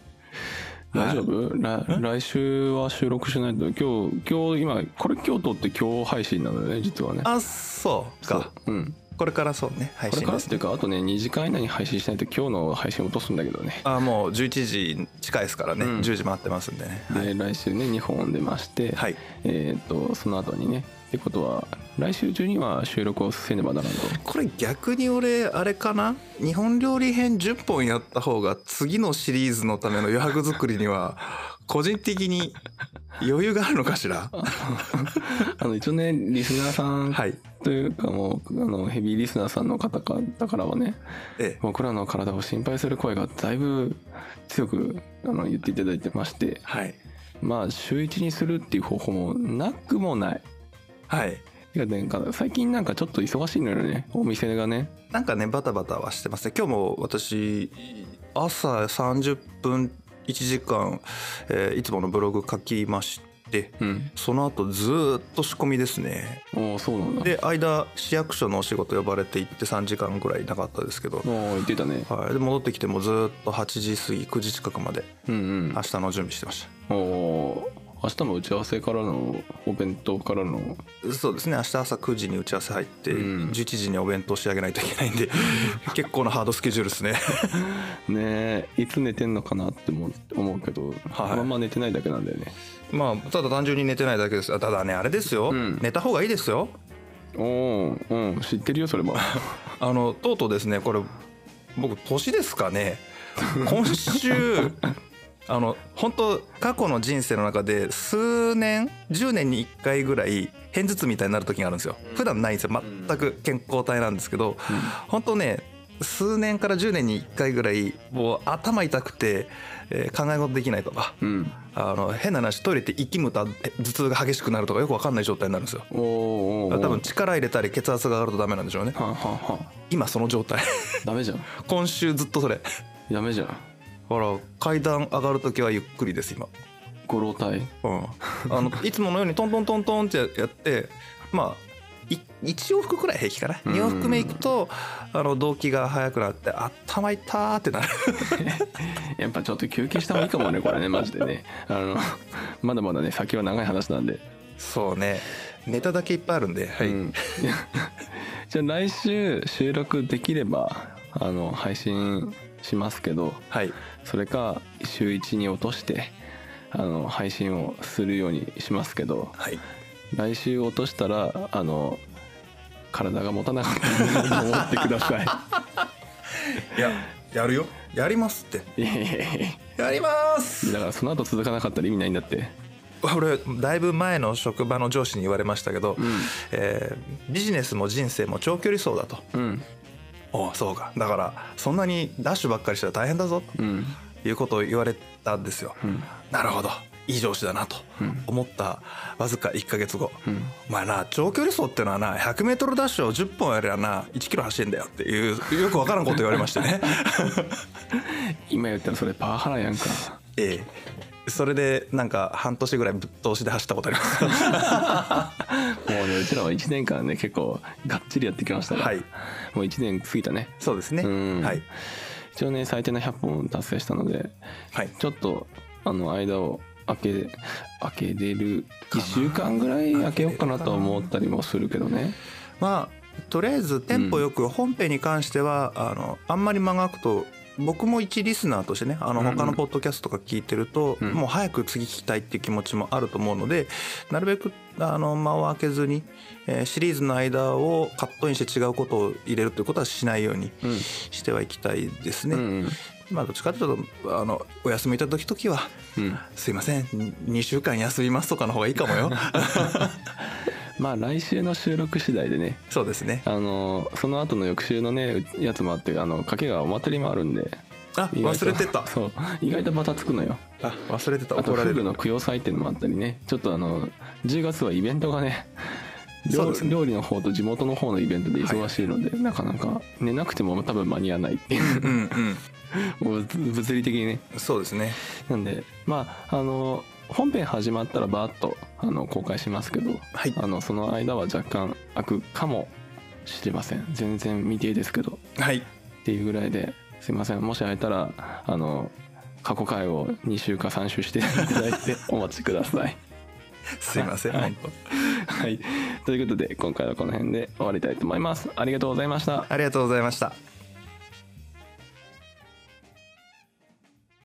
大丈夫？来来週は収録しないと。今日今日今これ今日撮って今日配信なのよね実はねあそうかうんこれからそうね配これ信ですからっていうかあとね2時間以内に配信しないと今日の配信落とすんだけどねあもう11時近いですからね、うん10時回ってますんでねで来週ね2本出まして、はいえっ、とその後にねってことは来週中には収録をせねばならんと。これ逆に俺あれかな？日本料理編10本やった方が次のシリーズのための余白作りには 個人的に余裕があるのかしら？あの一応ねリスナーさんはい。というかもうあのヘビーリスナーさんの方かだからはねええ。僕らの体を心配する声がだいぶ強くあの言っていただいてましてはいまあ週1にするっていう方法もなくもないはい。いや最近なんかちょっと忙しいのよね。お店がね。なんかねバタバタはしてますね。今日も私朝30分1時間、えーいつものブログ書きましてうん。その後ずーっと仕込みですね。おおそうなんだ。で間市役所のお仕事呼ばれて行って3時間ぐらいなかったですけど、おお言ってたね。はい、で戻ってきてもずーっと8時過ぎ9時近くまでうんうん。明日の準備してましおお明日も打ち合わせからのお弁当からの。たそうですね。明日朝9時に打ち合わせ入って、うん。11時にお弁当仕上げないといけないんで 結構なハードスケジュールですね。ねえいつ寝てんのかなって思う思うけど、はい。まんま寝てないだけなんだよね。まあただ単純に寝てないだけです。あただねあれですよ、うん。寝た方がいいですよ。おおうん。知ってるよそれも。あのとうとうですねこれ僕年ですかね。今週あの本当過去の人生の中で数年10年に1回ぐらい片頭痛みたいになる時があるんですよ。普段ないんですよ。全く健康体なんですけど、本当ね数年から10年に1回ぐらいもう頭痛くて、えー考え事できないとかうん。あの変な話トイレって息むとえ頭痛が激しくなるとかよく分かんない状態になるんですよ。お多分力入れたり血圧が上がるとダメなんでしょうね。はあ、はあはあ、今その状態。ダメじゃん。今週ずっとそれ。ダメじゃんほら階段上がる時はゆっくりです今、ご老体？うん、あの いつものようにトントントントンってやってまあい1往復くらい平気かな。うん。2往復目行くとあの動悸が速くなって頭痛ーってなる。やっぱちょっと休憩した方がいいかもねこれねマジでね。あのまだまだね先は長い話なんで、そうね。ネタだけいっぱいあるんではい、うん。じゃあ来週収録できればあの配信しますけどはい。それか週1に落としてあの配信をするようにしますけどはい。来週落としたらあの体が持たなかったと思 ってください。ややるよ。やりますって。いいやります。だからその後続かなかったら意味ないんだって。俺だいぶ前の職場の上司に言われましたけど、ん。えービジネスも人生も長距離走だと。うんおうそうか。だからそんなにダッシュばっかりしたら大変だぞ。うん。ということを言われたんですよ、ん。なるほど。いい上司だなとうん。思ったわずか1か月後、うん。お前な長距離走ってのはな 100m ダッシュを10本やりゃな1キロ走るんだよっていうよくわからんこと言われましてね。今言ったらそれパワハラやんか。ええそれでなんか半年ぐらいぶっ通しで走ったことあります。もうねうちらは1年間ね結構がっちりやってきましたから、はい。もう1年過ぎたね。そうですね。うん。はい。一応ね最低の100本達成したのではい。ちょっとあの間を空け空けれる1週間ぐらい空けようかなと思ったりもするけどね。まあとりあえずテンポよく本編に関しては、あのあんまり間が空くと僕も一リスナーとしてねあのうんうん。他のポッドキャストとか聞いてると、うん。もう早く次聞きたいっていう気持ちもあると思うのでなるべくあの間を空けずに、えーシリーズの間をカットインして違うことを入れるということはしないようにうん。してはいきたいですね。うんうん。まあどっちかというとあのお休みいた時はうん「すいません2週間休みます」とかの方がいいかもよ。まあ来週の収録次第でねそうですね。あのその後の翌週のねやつもあってあの賭けがお祭りもあるんであ忘れてた。そう意外とバタつくのよあ忘れてたあと怒られる。の供養祭っていうのもあったりねちょっとあの10月はイベントがね料ね料理の方と地元の方のイベントで忙しいので、なかなか寝なくても多分間に合わないっていううんうん。もう物理的にねそうですね。なんでまああの本編始まったらバーッとあの公開しますけど、はい。あのその間は若干空くかもしれません。全然未定ですけど。はい。っていうぐらいですいません。もし会えたらあの過去回を2週か3週して いただいてお待ちください。すいません、はい。本はい、ということで今回はこの辺で終わりたいと思います。ありがとうございました。当ありがとうございました